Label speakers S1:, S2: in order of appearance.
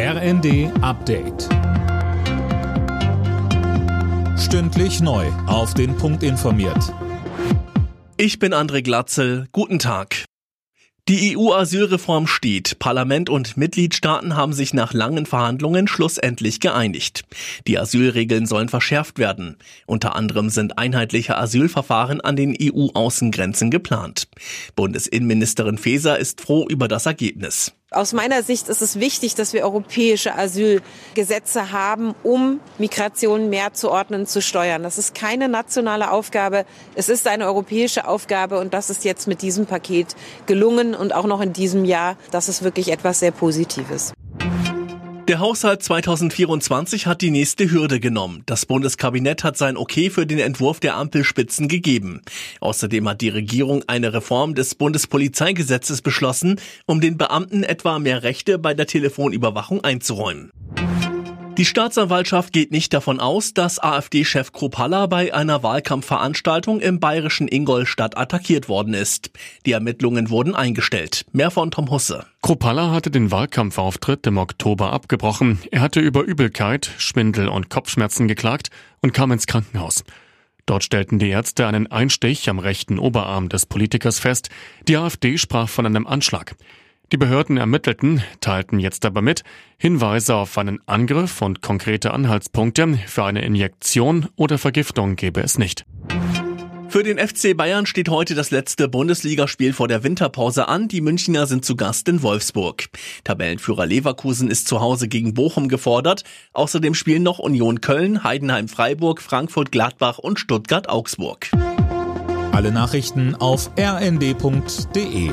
S1: RND Update. Stündlich neu. Auf den Punkt informiert.
S2: Ich bin André Glatzel. Guten Tag. Die EU-Asylreform steht. Parlament und Mitgliedstaaten haben sich nach langen Verhandlungen schlussendlich geeinigt. Die Asylregeln sollen verschärft werden. Unter anderem sind einheitliche Asylverfahren an den EU-Außengrenzen geplant. Bundesinnenministerin Faeser ist froh über das Ergebnis.
S3: Aus meiner Sicht ist es wichtig, dass wir europäische Asylgesetze haben, um Migration mehr zu ordnen, zu steuern. Das ist keine nationale Aufgabe, es ist eine europäische Aufgabe und das ist jetzt mit diesem Paket gelungen und auch noch in diesem Jahr. Das ist wirklich etwas sehr Positives.
S2: Der Haushalt 2024 hat die nächste Hürde genommen. Das Bundeskabinett hat sein Okay für den Entwurf der Ampelspitzen gegeben. Außerdem hat die Regierung eine Reform des Bundespolizeigesetzes beschlossen, um den Beamten etwa mehr Rechte bei der Telefonüberwachung einzuräumen. Die Staatsanwaltschaft geht nicht davon aus, dass AfD-Chef Kropalla bei einer Wahlkampfveranstaltung im bayerischen Ingolstadt attackiert worden ist. Die Ermittlungen wurden eingestellt. Mehr von Tom Husse.
S4: Kropalla hatte den Wahlkampfauftritt im Oktober abgebrochen. Er hatte über Übelkeit, Schwindel und Kopfschmerzen geklagt und kam ins Krankenhaus. Dort stellten die Ärzte einen Einstich am rechten Oberarm des Politikers fest. Die AfD sprach von einem Anschlag. Die Behörden ermittelten, teilten jetzt aber mit, Hinweise auf einen Angriff und konkrete Anhaltspunkte für eine Injektion oder Vergiftung gebe es nicht.
S2: Für den FC Bayern steht heute das letzte Bundesligaspiel vor der Winterpause an. Die Münchner sind zu Gast in Wolfsburg. Tabellenführer Leverkusen ist zu Hause gegen Bochum gefordert. Außerdem spielen noch Union Köln, Heidenheim Freiburg, Frankfurt Gladbach und Stuttgart Augsburg.
S1: Alle Nachrichten auf rnd.de